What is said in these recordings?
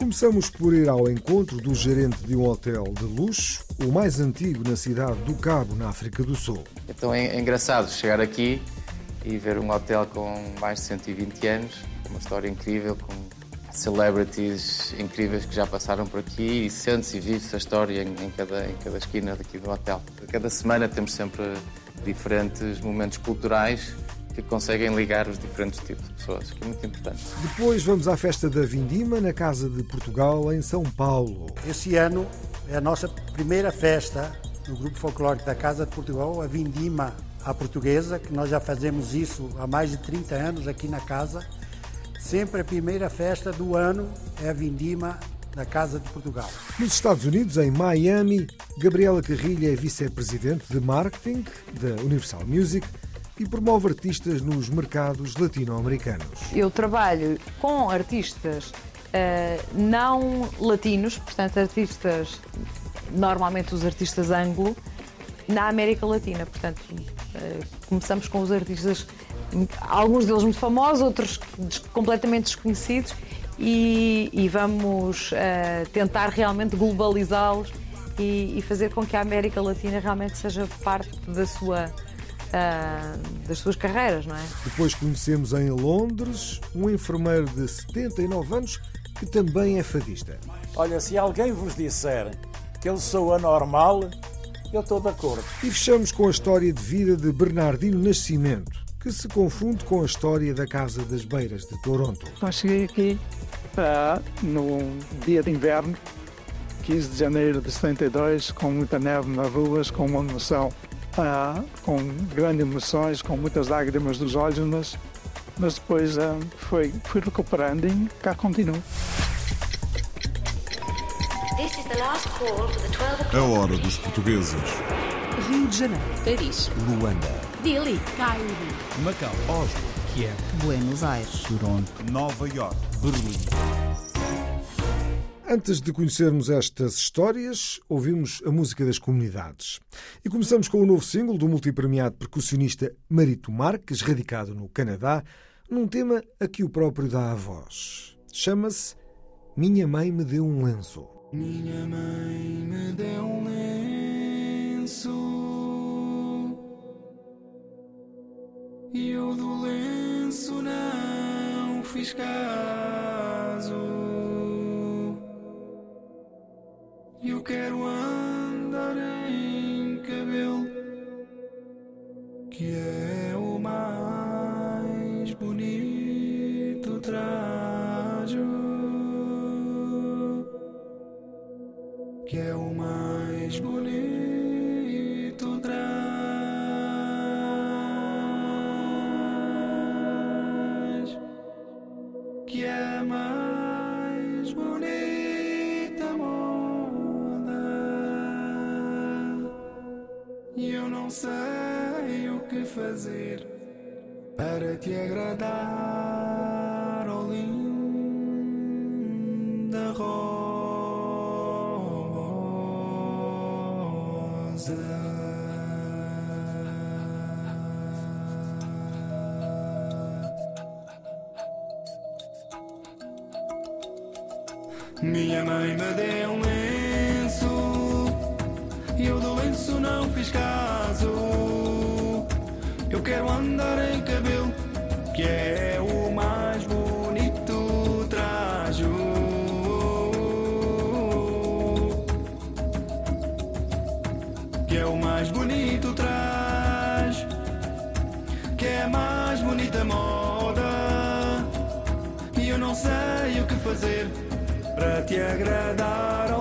Começamos por ir ao encontro do gerente de um hotel de luxo, o mais antigo na cidade do Cabo, na África do Sul. Então é, é engraçado chegar aqui e ver um hotel com mais de 120 anos, uma história incrível, com celebrities incríveis que já passaram por aqui e sente-se e vive-se a história em, em cada, em cada esquina daqui do hotel. Cada semana temos sempre diferentes momentos culturais que conseguem ligar os diferentes tipos de pessoas, que é muito importante. Depois vamos à festa da Vindima, na Casa de Portugal, em São Paulo. Esse ano é a nossa primeira festa no Grupo Folclórico da Casa de Portugal, a Vindima à Portuguesa, que nós já fazemos isso há mais de 30 anos aqui na casa. Sempre a primeira festa do ano é a Vindima da Casa de Portugal. Nos Estados Unidos, em Miami, Gabriela Carrilha é vice-presidente de marketing da Universal Music e promove artistas nos mercados latino-americanos. Eu trabalho com artistas eh, não latinos, portanto, artistas, normalmente os artistas anglo, na América Latina. Portanto, eh, começamos com os artistas, alguns deles muito famosos, outros completamente desconhecidos, e, e vamos eh, tentar realmente globalizá-los e, e fazer com que a América Latina realmente seja parte da sua, ah, das suas carreiras, não é? Depois conhecemos em Londres um enfermeiro de 79 anos que também é fadista. Olha, se alguém vos disser que eu sou anormal, eu estou de acordo. E fechamos com a história de vida de Bernardino Nascimento, que se confunde com a história da Casa das Beiras de Toronto. Então cheguei aqui ah, no dia de inverno, 15 de janeiro de 72, com muita neve nas ruas, com uma emoção, ah, com grandes emoções, com muitas lágrimas dos olhos, mas, mas depois ah, foi, fui recuperando e cá continuo. This is the last call for the 12 o'clock. A hora dos portugueses. Rio de Janeiro, Paris, Luanda, Dili, Cairo, Macau, Oslo, Kiev, Buenos Aires, Toronto, Nova York, Berlim. Antes de conhecermos estas histórias, ouvimos a música das comunidades. E começamos com o novo single do multipremiado percussionista Marito Marques, radicado no Canadá, num tema a que o próprio dá a voz. Chama-se Minha Mãe Me Deu um Lenço. Minha mãe me deu um lenço e eu do lenço não fiz caso. Eu quero andar em cabelo que é o mais bonito trajo. que é o mais bonito traz, que é mais que fazer para te agradar, para te agradar,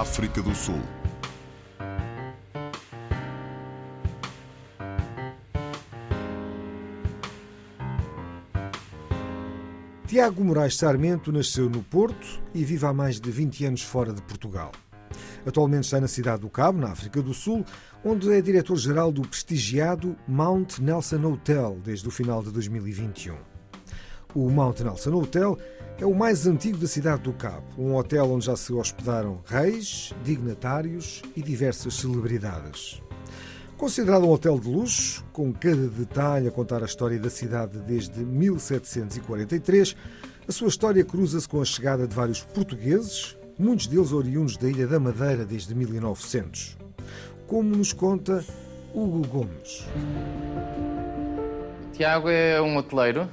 África do Sul. Tiago Moraes Sarmento nasceu no Porto e vive há mais de 20 anos fora de Portugal. Atualmente está na cidade do Cabo, na África do Sul, onde é diretor-geral do prestigiado Mount Nelson Hotel desde o final de 2021. O Mount Nelson Hotel é o mais antigo da cidade do Cabo, um hotel onde já se hospedaram reis, dignatários e diversas celebridades. Considerado um hotel de luxo, com cada detalhe a contar a história da cidade desde 1743, a sua história cruza-se com a chegada de vários portugueses, muitos deles oriundos da Ilha da Madeira desde 1900. Como nos conta Hugo Gomes. Tiago é um hoteleiro,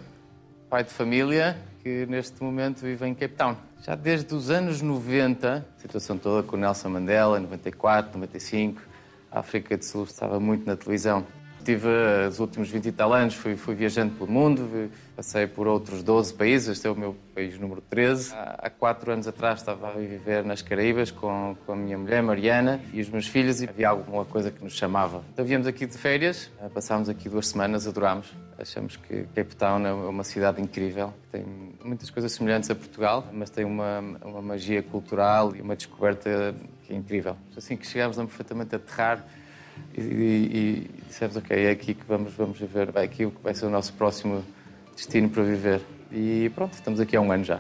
pai de família, que neste momento vive em Cape Town. Já desde os anos 90, a situação toda com Nelson Mandela, em 94, 95, a África do Sul estava muito na televisão. Tive eh, os últimos 20 e tal anos, fui, fui viajando pelo mundo, passei por outros 12 países, este é o meu país número 13. Há, há quatro anos atrás estava a viver nas Caraíbas com, com a minha mulher, Mariana, e os meus filhos, e havia alguma coisa que nos chamava. Então viemos aqui de férias, eh, passámos aqui duas semanas, adorámos. Achamos que Cape Town é uma cidade incrível, tem muitas coisas semelhantes a Portugal, mas tem uma, uma magia cultural e uma descoberta que é incrível. Assim que chegámos, lembro perfeitamente a aterrar e, e, dissemos, ok, é aqui que vamos, vamos viver, vai aqui o que vai ser o nosso próximo destino para viver. E pronto, estamos aqui há um ano já.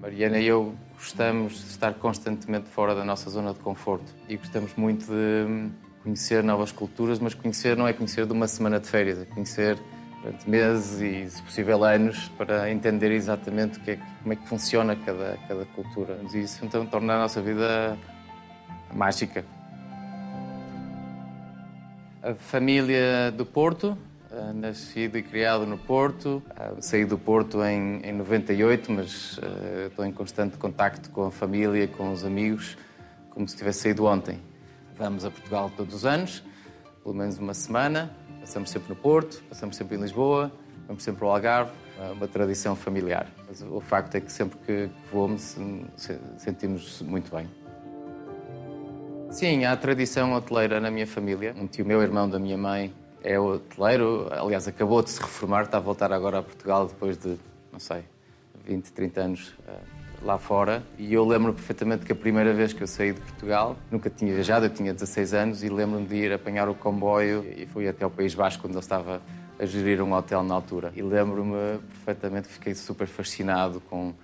Mariana e eu gostamos de estar constantemente fora da nossa zona de conforto e gostamos muito de conhecer novas culturas, mas conhecer não é conhecer de uma semana de férias, é conhecer durante meses e, se possível, anos para entender exatamente que é, como é que funciona cada, cada cultura. E isso então torna a nossa vida mágica. A família do Porto, eh, nascido e criado no Porto, eh, saí do Porto em, em 98, mas uh, estou em constante contacto com a família, com os amigos, como se tivesse saído ontem. Vamos a Portugal todos os anos, pelo menos uma semana, passamos sempre no Porto, passamos sempre em Lisboa, vamos sempre ao Algarve, é uma tradição familiar. Mas o facto é que sempre que voamos sentimos muito bem. Sim, há tradição hoteleira na minha família. Um tio meu, irmão da minha mãe, é hoteleiro. Aliás, acabou de se reformar, está a voltar agora a Portugal depois de, não sei, 20, 30 anos uh, lá fora. E eu lembro perfeitamente que a primeira vez que eu saí de Portugal, nunca tinha viajado, eu tinha 16 anos, e lembro-me de ir apanhar o comboio e fui até o País Basco, onde ele estava a gerir um hotel na altura. E lembro-me perfeitamente que fiquei super fascinado com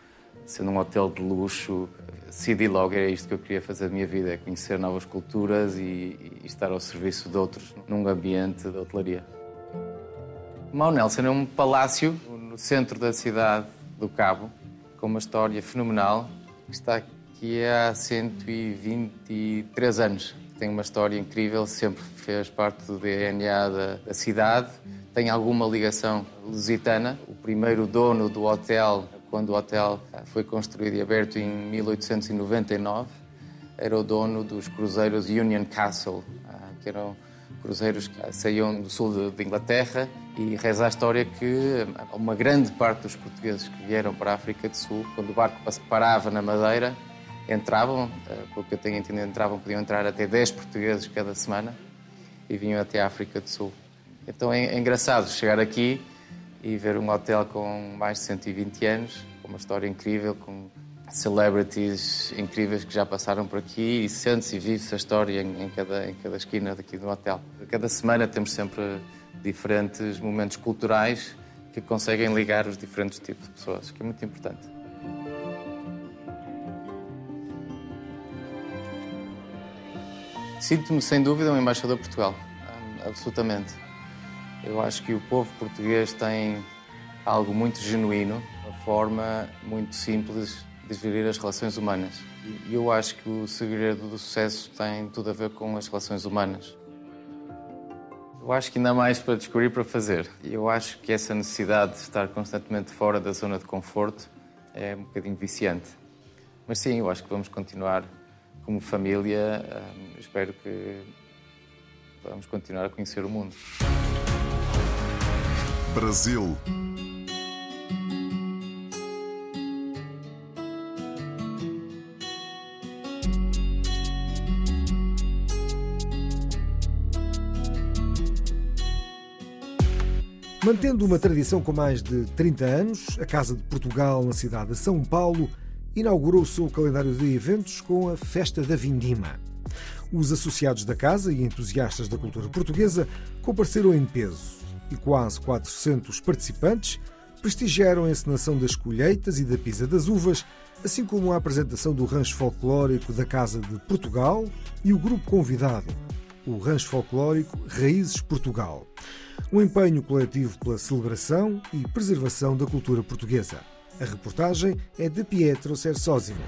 sendo um hotel de luxo, decidi logo, era isto que eu queria fazer da minha vida, é conhecer novas culturas e, e estar ao serviço de outros num ambiente de hotelaria. Mount Nelson é um palácio no centro da cidade do Cabo, com uma história fenomenal, que está aqui há 123 anos. Tem uma história incrível, sempre fez parte do DNA da, da cidade, tem alguma ligação lusitana. O primeiro dono do hotel quando o hotel foi construído e aberto em 1899, era o dono dos cruzeiros Union Castle, ah, que eram cruzeiros que saíam do sul de Inglaterra e reza a história que uma grande parte dos portugueses que vieram para a África do Sul, quando o barco parava na Madeira, entravam, pelo que eu tenho entendido, entravam, podiam entrar até 10 portugueses cada semana e vinham até a África do Sul. Então é engraçado chegar aqui e ver um hotel com mais de 120 anos, com uma história incrível, com celebrities incríveis que já passaram por aqui e sente-se e vive-se a história em, em, cada, em cada esquina daqui do hotel. Cada semana temos sempre diferentes momentos culturais que conseguem ligar os diferentes tipos de pessoas, que é muito importante. Sinto-me, sem dúvida, um embaixador de Portugal, absolutamente. Eu acho que o povo português tem algo muito genuíno, uma forma muito simples de gerir as relações humanas. E eu acho que o segredo do sucesso tem tudo a ver com as relações humanas. Eu acho que ainda há mais para descobrir para fazer. Eu acho que essa necessidade de estar constantemente fora da zona de conforto é um bocadinho viciante. Mas sim, eu acho que vamos continuar como família. Hum, espero que vamos continuar a conhecer o mundo. Brasil. Mantendo uma tradição com mais de 30 anos, a Casa de Portugal, na cidade de São Paulo, inaugurou o seu calendário de eventos com a Festa da Vindima. Os associados da casa e entusiastas da cultura portuguesa compareceram em peso e quase 400 participantes prestigiaram a encenação das colheitas e da pisa das uvas, assim como a apresentação do rancho folclórico da Casa de Portugal e o grupo convidado, o rancho folclórico Raízes Portugal um empenho coletivo pela celebração e preservação da cultura portuguesa. A reportagem é de Pietro Sersosimo.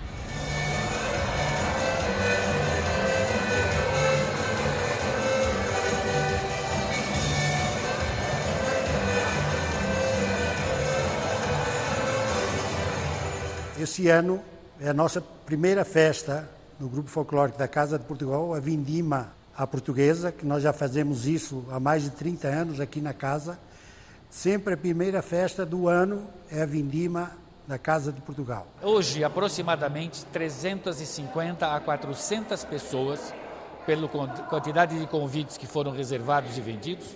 Esse ano é a nossa primeira festa no Grupo Folclórico da Casa de Portugal, a Vindima à portuguesa, que nós já fazemos isso há mais de 30 anos aqui na casa. Sempre a primeira festa do ano é a Vindima da Casa de Portugal. Hoje, aproximadamente 350 a 400 pessoas, pela quantidade de convites que foram reservados e vendidos,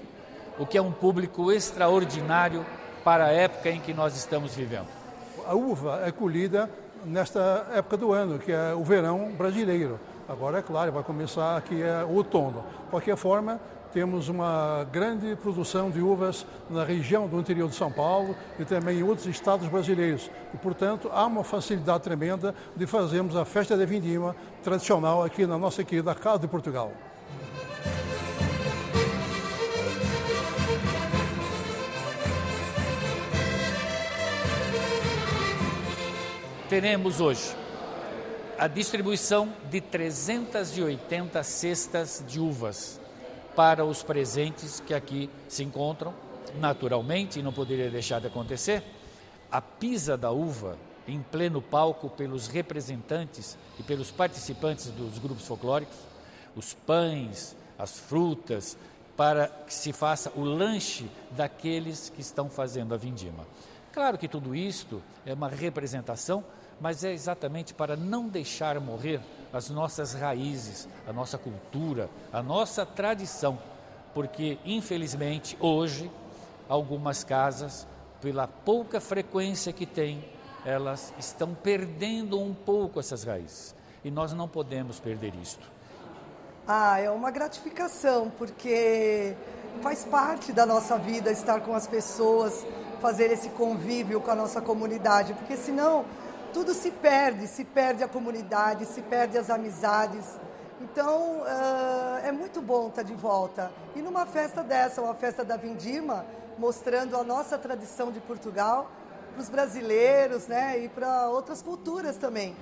o que é um público extraordinário para a época em que nós estamos vivendo. A uva é colhida nesta época do ano, que é o verão brasileiro. Agora, é claro, vai começar aqui é outono. De qualquer forma, temos uma grande produção de uvas na região do interior de São Paulo e também em outros estados brasileiros. E, portanto, há uma facilidade tremenda de fazermos a festa da vindima tradicional aqui na nossa querida Casa de Portugal. Teremos hoje a distribuição de 380 cestas de uvas para os presentes que aqui se encontram, naturalmente, não poderia deixar de acontecer, a pisa da uva em pleno palco pelos representantes e pelos participantes dos grupos folclóricos, os pães, as frutas, para que se faça o lanche daqueles que estão fazendo a vindima. Claro que tudo isto é uma representação mas é exatamente para não deixar morrer as nossas raízes, a nossa cultura, a nossa tradição, porque infelizmente hoje algumas casas, pela pouca frequência que têm, elas estão perdendo um pouco essas raízes e nós não podemos perder isto. Ah, é uma gratificação, porque faz parte da nossa vida estar com as pessoas, fazer esse convívio com a nossa comunidade, porque senão tudo se perde, se perde a comunidade, se perde as amizades. Então uh, é muito bom estar de volta. E numa festa dessa, uma festa da Vindima, mostrando a nossa tradição de Portugal para os brasileiros né, e para outras culturas também.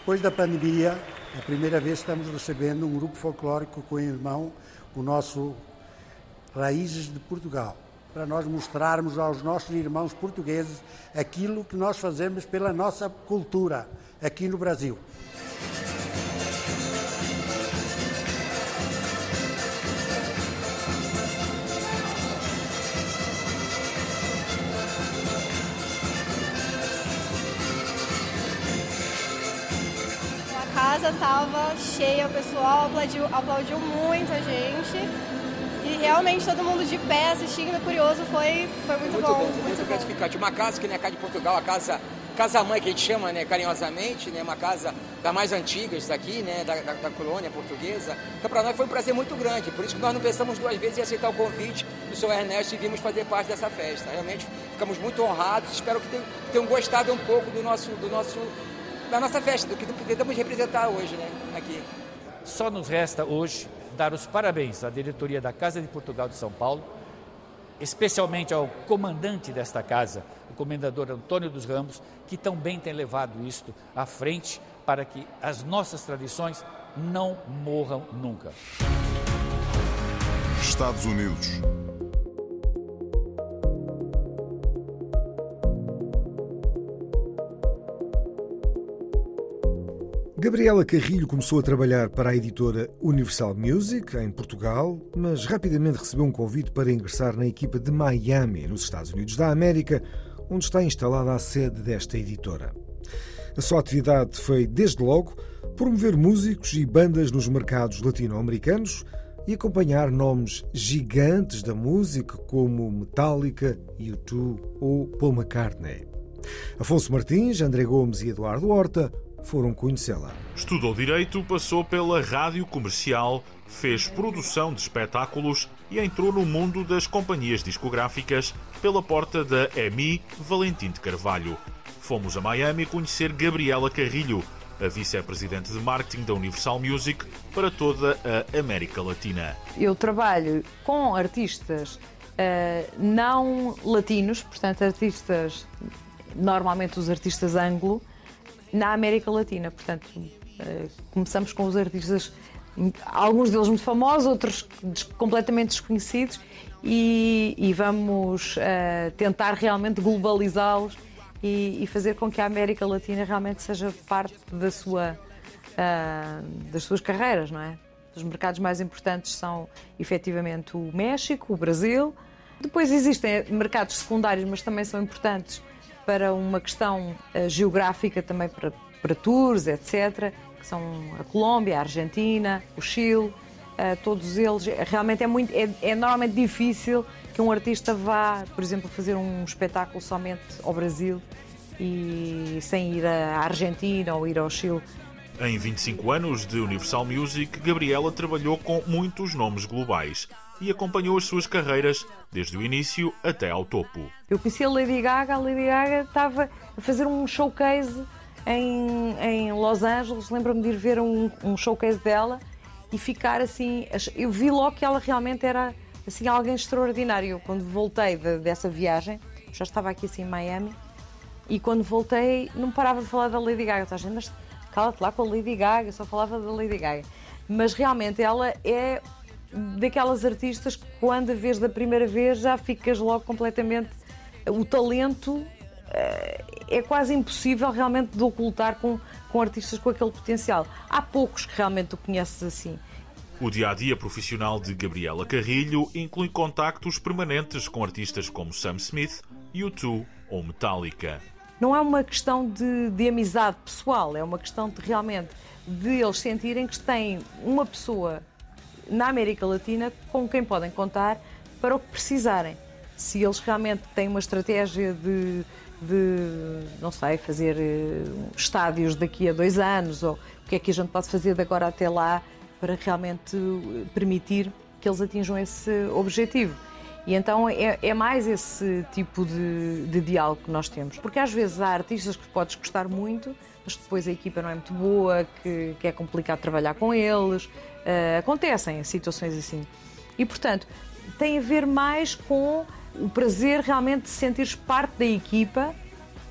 Depois da pandemia, é a primeira vez que estamos recebendo um grupo folclórico com o irmão, o nosso Raízes de Portugal, para nós mostrarmos aos nossos irmãos portugueses aquilo que nós fazemos pela nossa cultura aqui no Brasil. Casa estava cheia, o pessoal aplaudiu, aplaudiu muito a gente. E realmente todo mundo de pé assistindo, curioso, foi, foi muito, muito bom. bom. Muito, muito gratificante. Uma casa que nem a casa de Portugal, a casa casa mãe que a gente chama né, carinhosamente, né, uma casa da mais antigas daqui, né, da, da, da colônia portuguesa. Então para nós foi um prazer muito grande, por isso que nós não pensamos duas vezes em aceitar o convite do senhor Ernesto e vimos fazer parte dessa festa. Realmente ficamos muito honrados, espero que tenham, tenham gostado um pouco do nosso, do nosso da nossa festa, do que tentamos representar hoje, né, aqui. Só nos resta hoje dar os parabéns à diretoria da Casa de Portugal de São Paulo especialmente ao comandante desta casa, o comendador Antônio dos Ramos, que também tem levado isto à frente para que as nossas tradições não morram nunca. Estados Unidos. Gabriela Carrilho começou a trabalhar para a editora Universal Music, em Portugal, mas rapidamente recebeu um convite para ingressar na equipa de Miami, nos Estados Unidos da América, onde está instalada a sede desta editora. A sua atividade foi, desde logo, promover músicos e bandas nos mercados latino-americanos e acompanhar nomes gigantes da música como Metallica, U2 ou Paul McCartney. Afonso Martins, André Gomes e Eduardo Horta foram conhecê-la. Estudou Direito, passou pela rádio comercial, fez produção de espetáculos e entrou no mundo das companhias discográficas pela porta da EMI Valentim de Carvalho. Fomos a Miami conhecer Gabriela Carrilho, a vice-presidente de marketing da Universal Music para toda a América Latina. Eu trabalho com artistas uh, não latinos, portanto, artistas, normalmente os artistas anglo, na América Latina. Portanto, uh, começamos com os artistas, alguns deles muito famosos, outros completamente desconhecidos, e, e vamos uh, tentar realmente globalizá-los e, e, fazer com que a América Latina realmente seja parte da sua, uh, das suas carreiras, não é? Os mercados mais importantes são efetivamente o México, o Brasil. Depois existem mercados secundários, mas também são importantes para uma questão uh, geográfica, também para, para tours, etc., que são a Colômbia, a Argentina, o Chile. Uh, todos eles, realmente é, muito, é, é normalmente difícil que um artista vá, por exemplo, fazer um espetáculo somente ao Brasil e sem ir à Argentina ou ir ao Chile. Em 25 anos de Universal Music, Gabriela trabalhou com muitos nomes globais e acompanhou as suas carreiras desde o início até ao topo. Eu conheci a Lady Gaga, a Lady Gaga estava a fazer um showcase em, em Los Angeles, lembro-me de ir ver um, um showcase dela e ficar assim, eu vi logo que ela realmente era assim alguém extraordinário. Quando voltei de, dessa viagem, já estava aqui assim em Miami, e quando voltei não parava de falar da Lady Gaga. Estás a mas cala-te lá com a Lady Gaga, só falava da Lady Gaga. Mas realmente ela é daquelas artistas que quando a vês da primeira vez já ficas logo completamente. O talento eh, é quase impossível realmente de ocultar com, com artistas com aquele potencial. Há poucos que realmente tu conheces assim. O dia a dia profissional de Gabriela Carrilho inclui contactos permanentes com artistas como Sam Smith, U2 ou Metallica. Não é uma questão de, de amizade pessoal, é uma questão de realmente de eles sentirem que têm uma pessoa na América Latina com quem podem contar para o que precisarem. Se eles realmente têm uma estratégia de, de não sei, fazer eh, estádios daqui a dois anos, ou o que é que a gente pode fazer de agora até lá, para realmente permitir que eles atinjam esse objetivo. E então é, é mais esse tipo de, de, diálogo que nós temos. Porque às vezes há artistas que podes gostar muito, mas depois a equipa não é muito boa, que, que é complicado trabalhar com eles. Uh, acontecem situações assim. E portanto, tem a ver mais com o prazer realmente de sentir parte da equipa.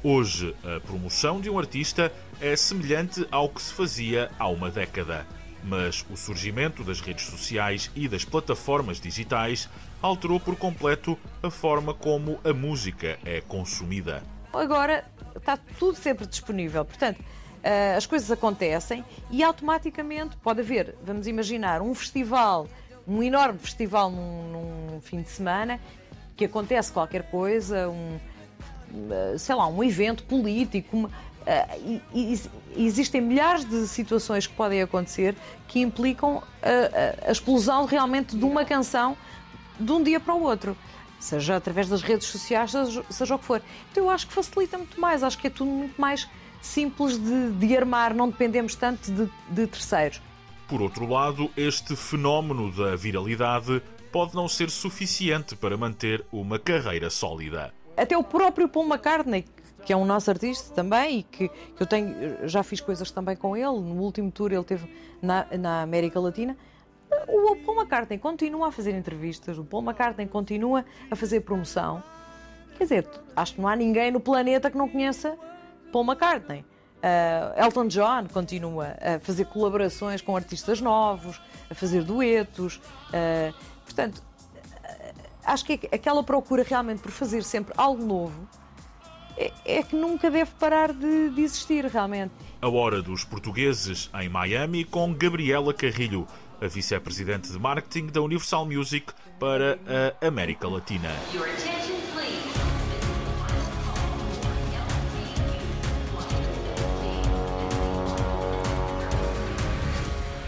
Hoje, a promoção de um artista é semelhante ao que se fazia há uma década mas o surgimento das redes sociais e das plataformas digitais alterou por completo a forma como a música é consumida. Agora está tudo sempre disponível, portanto, eh, as coisas acontecem e automaticamente pode haver, vamos imaginar, um festival, um enorme festival num, num fim de semana, que acontece qualquer coisa, um, eh, sei lá, um evento político, uma, Uh, e, e, existem milhares de situações que podem acontecer que implicam a, a, a, explosão realmente de uma canção de um dia para o outro, seja através das redes sociais, seja, seja o que for. Então eu acho que facilita muito mais, acho que é tudo muito mais simples de, de armar, não dependemos tanto de, de terceiros. Por outro lado, este fenómeno da viralidade pode não ser suficiente para manter uma carreira sólida. Até o próprio Paul McCartney, que é um nosso artista também e que, que eu tenho, já fiz coisas também com ele. No último tour ele teve na, na América Latina. o Paul McCartney continua a fazer entrevistas, o Paul McCartney continua a fazer promoção. Quer dizer, acho que não há ninguém no planeta que não conheça Paul McCartney. Uh, Elton John continua a fazer colaborações com artistas novos, a fazer duetos. Uh, portanto, uh, acho que aquela procura realmente por fazer sempre algo novo é, é que nunca deve parar de, de existir, realmente. A Hora dos Portugueses, em Miami, com Gabriela Carrilho, a vice-presidente de marketing da Universal Music para a América Latina.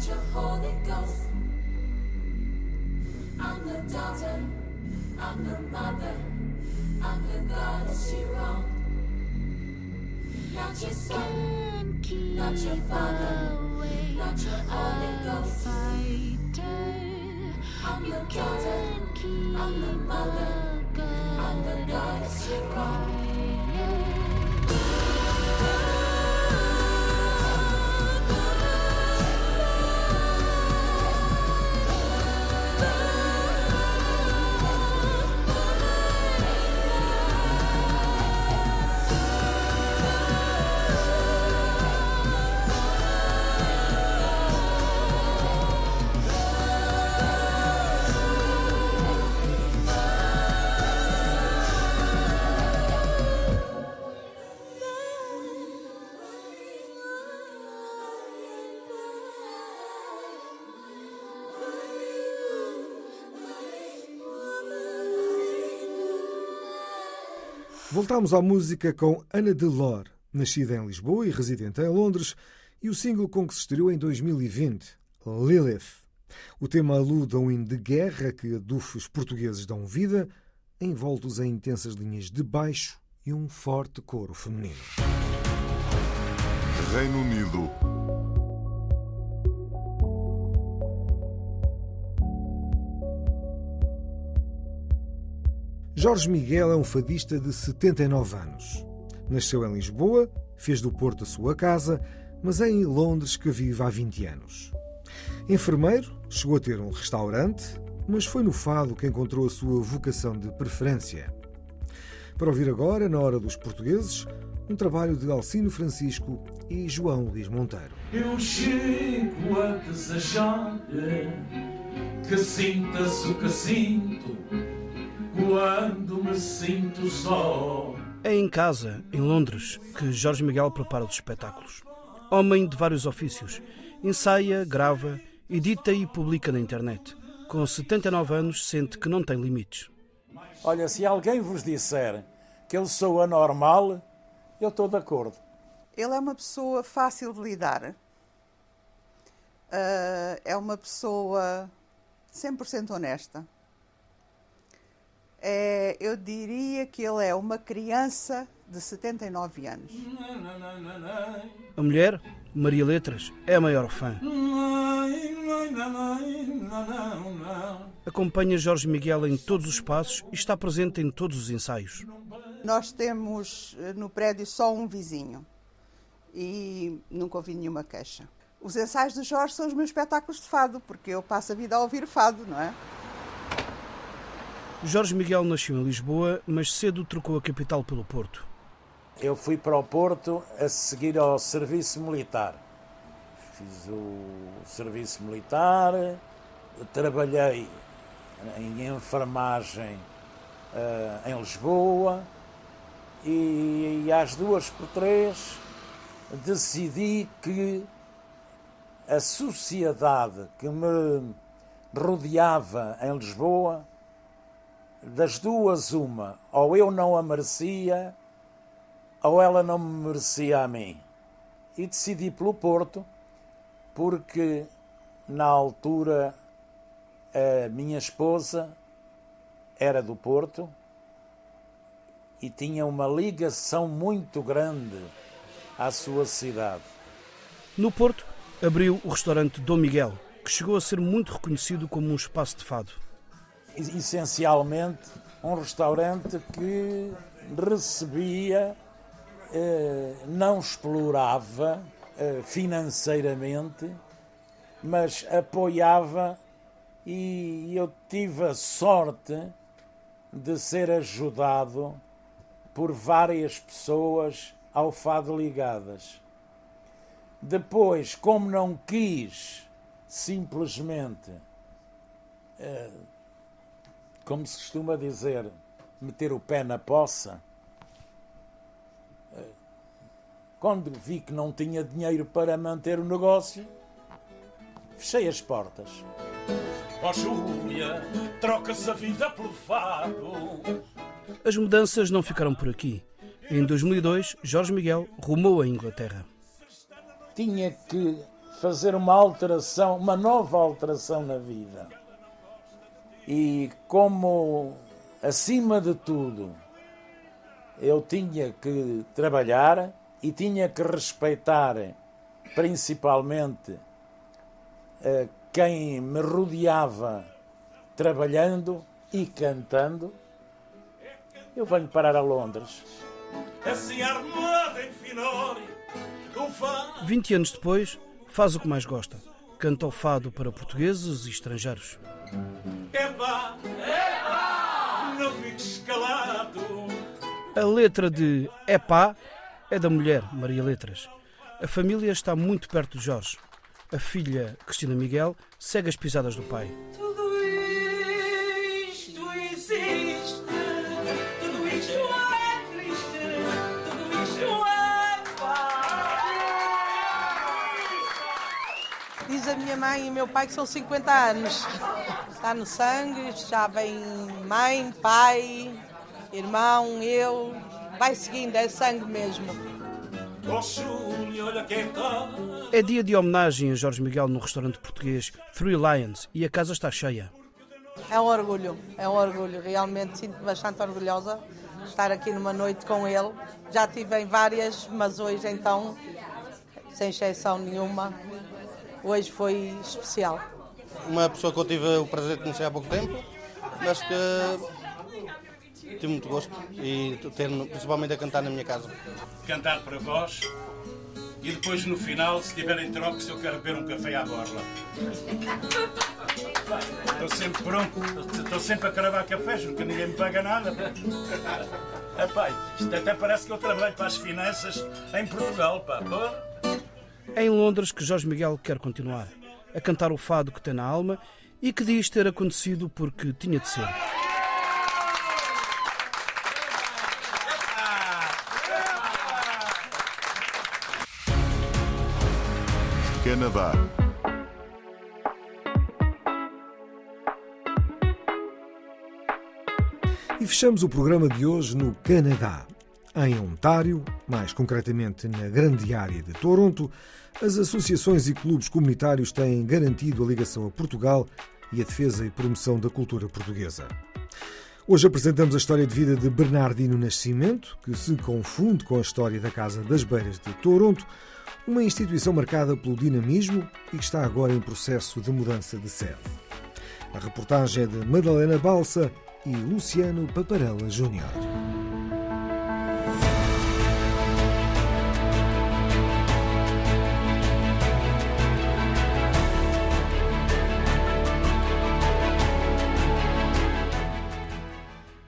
Let your Holy Ghost. I'm the daughter, I'm the mother, I'm the goddess you wrong. Not your son, not your father, not your Holy Ghost. I'm the daughter, I'm the mother, I'm the goddess you wrong. Voltámos à música com Ana Delor, nascida em Lisboa e residente em Londres, e o single com que se estreou em 2020, Lilith. O tema alude a um hino de guerra que adufes portugueses dão vida, envoltos em intensas linhas de baixo e um forte coro feminino. Reino Unido. Jorge Miguel é um fadista de 79 anos. Nasceu em Lisboa, fez do Porto a sua casa, mas é em Londres que vive há 20 anos. Enfermeiro, chegou a ter um restaurante, mas foi no fado que encontrou a sua vocação de preferência. Para ouvir agora, na hora dos portugueses, um trabalho de Alcino Francisco e João Luís Monteiro. Eu chego a desejar que sintas o que sinto quando me sinto só. É em casa, em Londres, que Jorge Miguel prepara os espetáculos. Homem de vários ofícios, ensaia, grava, edita e publica na internet. Com 79 anos, sente que não tem limites. Olha, se alguém vos disser que eu sou anormal, eu estou de acordo. Ele é uma pessoa fácil de lidar. Uh, é uma pessoa 100% honesta. É, eu diria que ele é uma criança de 79 anos. A mulher, Maria Letras, é a maior fã. Acompanha Jorge Miguel em todos os passos e está presente em todos os ensaios. Nós temos eh, no prédio só um vizinho e nunca ouvi nenhuma queixa. Os ensaios do Jorge são os meus espetáculos de fado, porque eu passo a vida a ouvir fado, não é? Jorge Miguel nasceu em Lisboa, mas cedo trocou a capital pelo Porto. Eu fui para o Porto a seguir ao serviço militar. Fiz o serviço militar, trabalhei em enfermagem uh, em Lisboa e, e às duas por três decidi que a sociedade que me rodeava em Lisboa, das duas uma, ou eu não a merecia, ou ela não me merecia a mim. E decidi pelo Porto, porque na altura a minha esposa era do Porto e tinha uma ligação muito grande à sua cidade. No Porto, abriu o restaurante Dom Miguel, que chegou a ser muito reconhecido como um espaço de fado. Essencialmente, um restaurante que recebia, eh, não explorava eh, financeiramente, mas apoiava e eu tive a sorte de ser ajudado por várias pessoas ao fado ligadas. Depois, como não quis simplesmente, eh, como se costuma dizer, meter o pé na poça, eh, quando vi que não tinha dinheiro para manter o negócio, fechei as portas. Ó oh, Júlia, troca-se a vida por fado. As mudanças não ficaram por aqui. Em 2002, Jorge Miguel rumou à Inglaterra. Tinha que fazer uma alteração, uma nova alteração na vida. E como, acima de tudo, eu tinha que trabalhar e tinha que respeitar, principalmente, eh, quem me rodeava trabalhando e cantando, eu venho parar a Londres. 20 anos depois, faz o que mais gosta. Canta o fado para portugueses e estrangeiros. Epá, epá, não fiques calado. A letra de Epá é da mulher, Maria Letras. A família está muito perto de Jorge. A filha, Cristina Miguel, segue as pisadas do pai. Mãe e meu pai que são 50 anos. Está no sangue, já vem mãe, pai, irmão, eu. Vai seguindo, é sangue mesmo. É dia de homenagem a Jorge Miguel no restaurante português Three Lions e a casa está cheia. É um orgulho, é um orgulho. Realmente sinto-me bastante orgulhosa de estar aqui numa noite com ele. Já tive em várias, mas hoje então, sem exceção nenhuma, hoje foi especial. Uma pessoa que eu tive o prazer de conhecer há pouco tempo, mas que tive muito gosto e ter principalmente a cantar na minha casa. Cantar para vós e depois no final, se tiverem trocos, eu quero beber um café à borla. Estou sempre pronto, estou sempre a cravar cafés, nunca ninguém me paga nada. Epá, isto até parece que eu trabalho para as finanças em Portugal, pá. É em Londres que Jorge Miguel quer continuar, a cantar o fado que tem na alma e que diz ter acontecido porque tinha de ser. Canadá. E fechamos o programa de hoje no Canadá. Em Ontário, mais concretamente na grande área de Toronto, as associações e clubes comunitários têm garantido a ligação a Portugal e a defesa e promoção da cultura portuguesa. Hoje apresentamos a história de vida de Bernardino Nascimento, que se confunde com a história da Casa das Beiras de Toronto, uma instituição marcada pelo dinamismo e que está agora em processo de mudança de sede. A reportagem é de Madalena Balsa e Luciano Paparella Júnior.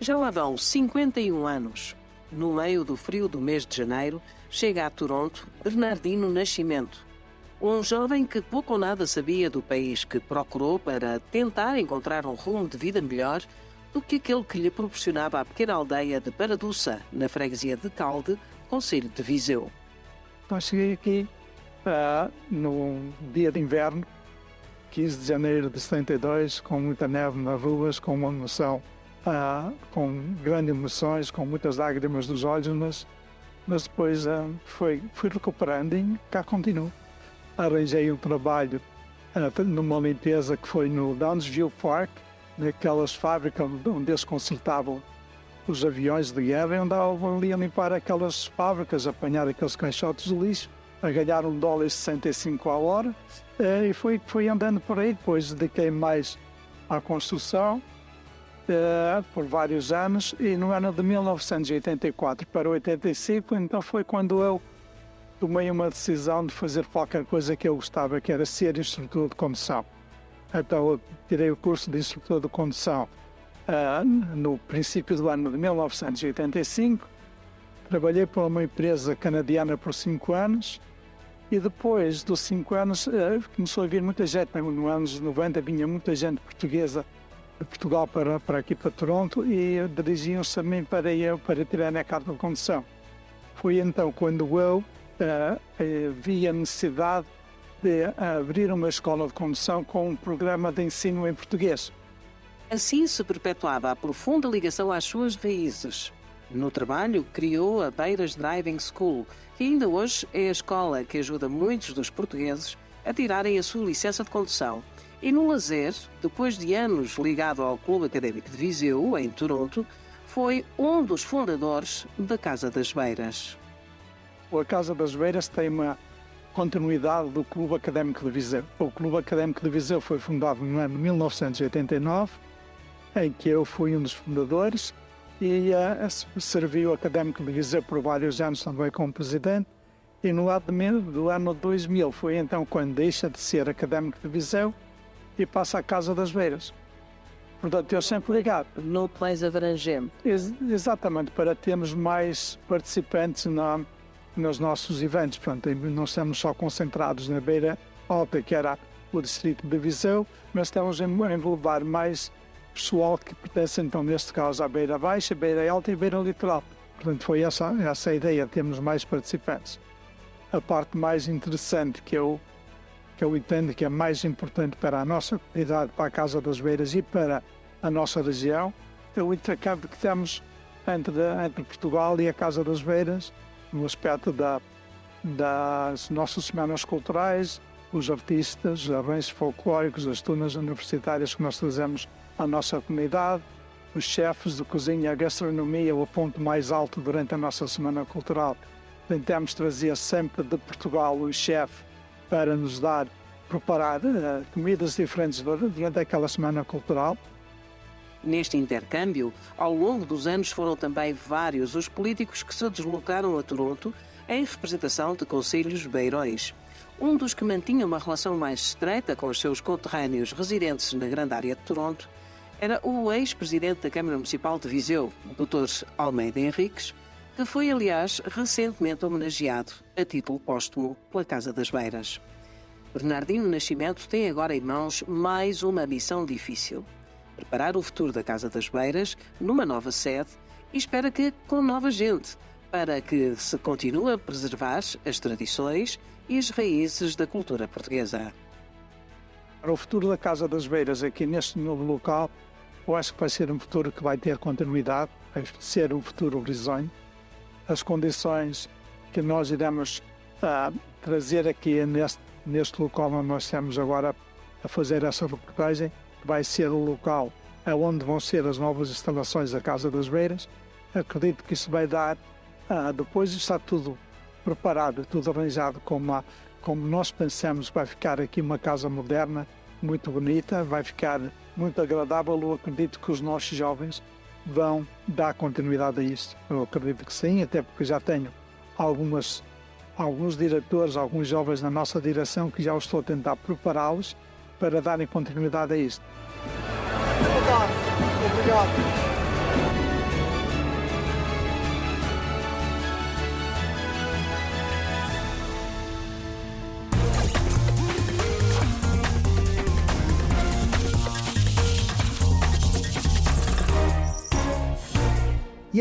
Já lá vão 51 anos. No meio do frio do mês de janeiro, chega a Toronto Bernardino Nascimento, um jovem que pouco ou nada sabia do país que procurou para tentar encontrar um rumo de vida melhor do que aquele que lhe proporcionava a pequena aldeia de Paraduça, na freguesia de Calde, Conselho de Viseu. Então cheguei aqui uh, no dia de inverno, 15 de janeiro de 72, com muita neve nas ruas, com uma emoção ah, com grandes emoções, com muitas lágrimas dos olhos, mas, mas depois ah, foi, fui recuperando e cá continuo. Arranjei um trabalho ah, numa limpeza que foi no Downsville Park, naquelas fábricas onde eles consertavam os aviões de guerra, andavam ali a limpar aquelas fábricas, apanhar aqueles caixotes de lixo, a ganhar um dólar e 65 a hora, e fui, fui andando por aí. Depois dediquei mais à construção, uh, por vários anos e no ano de 1984 para 85, então foi quando eu tomei uma decisão de fazer qualquer coisa que eu gostava, que era ser instrutor de condução. Então eu tirei o curso de instrutor de condução uh, no princípio do ano de 1985, trabalhei para uma empresa canadiana por cinco anos e depois dos cinco anos uh, começou a vir muita gente, nos anos 90 vinha muita gente portuguesa Portugal para, para aqui para Toronto e dirigiam-se a mim para eu para tirar a carta de condução. Foi então quando eu uh, vi a necessidade de abrir uma escola de condução com um programa de ensino em português. Assim se perpetuava a profunda ligação às suas raízes. No trabalho, criou a Beiras Driving School, que ainda hoje é a escola que ajuda muitos dos portugueses a tirarem a sua licença de condução e no lazer, depois de anos ligado ao Clube Académico de Viseu, em Toronto, foi um dos fundadores da Casa das Beiras. A Casa das Beiras tem uma continuidade do Clube Académico de Viseu. O Clube Académico de Viseu foi fundado no ano 1989, em que eu fui um dos fundadores e uh, servi o Académico de Viseu por vários anos também como presidente. E no ano, do ano 2000 foi então quando deixa de ser Académico de Viseu e passa à Casa das Beiras. Portanto, eu sempre ligado. No mais abrangente. Ex exatamente, para termos mais participantes na, nos nossos eventos. Portanto, não estamos só concentrados na Beira Alta, que era o distrito de Viseu, mas estamos a envolver mais pessoal que pertence, então, neste caso, à Beira Baixa, Beira Alta e Beira Litoral. Portanto, foi essa, essa a ideia, termos mais participantes. A parte mais interessante que eu que eu entendo que é mais importante para a nossa comunidade, para a Casa das Beiras e para a nossa região, é o intercâmbio que temos entre, entre Portugal e a Casa das Beiras, no aspecto da, das nossas semanas culturais, os artistas, os arranjos folclóricos, as turmas universitárias que nós trazemos à nossa comunidade, os chefes de cozinha, a gastronomia, o ponto mais alto durante a nossa semana cultural. Tentamos trazer sempre de Portugal o chefe para nos dar, preparar uh, comidas diferentes durante aquela semana cultural. Neste intercâmbio, ao longo dos anos foram também vários os políticos que se deslocaram a Toronto em representação de conselhos beirões. Um dos que mantinha uma relação mais estreita com os seus conterrâneos residentes na grande área de Toronto era o ex-presidente da Câmara Municipal de Viseu, Dr. Almeida Henriques, que foi, aliás, recentemente homenageado a título póstumo pela Casa das Beiras. Bernardino Nascimento tem agora em mãos mais uma missão difícil: preparar o futuro da Casa das Beiras numa nova sede e espera que com nova gente, para que se continue a preservar as tradições e as raízes da cultura portuguesa. Para o futuro da Casa das Beiras aqui neste novo local, eu acho que vai ser um futuro que vai ter continuidade, vai ser um futuro risonho, as condições que nós iremos uh, trazer aqui neste, neste local onde nós estamos agora a fazer essa reportagem, vai ser o local aonde vão ser as novas instalações da Casa das Beiras. Acredito que isso vai dar, uh, depois está tudo preparado, tudo arranjado como, a, como nós pensamos vai ficar aqui uma casa moderna, muito bonita, vai ficar muito agradável. Eu acredito que os nossos jovens vão dar continuidade a isto. Eu acredito que sim, até porque já tenho algumas, alguns diretores, alguns jovens na nossa direção que já estou a tentar prepará-los para darem continuidade a isto. Obrigado.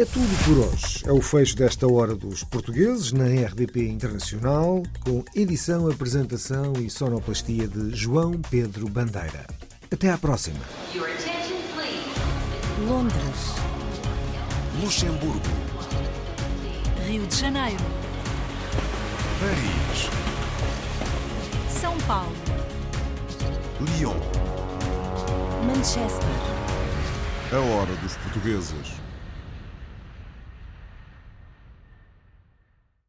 E é tudo por hoje. É o fecho desta Hora dos Portugueses na RDP Internacional, com edição, apresentação e sonoplastia de João Pedro Bandeira. Até à próxima. Londres. Luxemburgo. Rio de Janeiro. Paris. São Paulo. Lyon. Manchester. A Hora dos Portugueses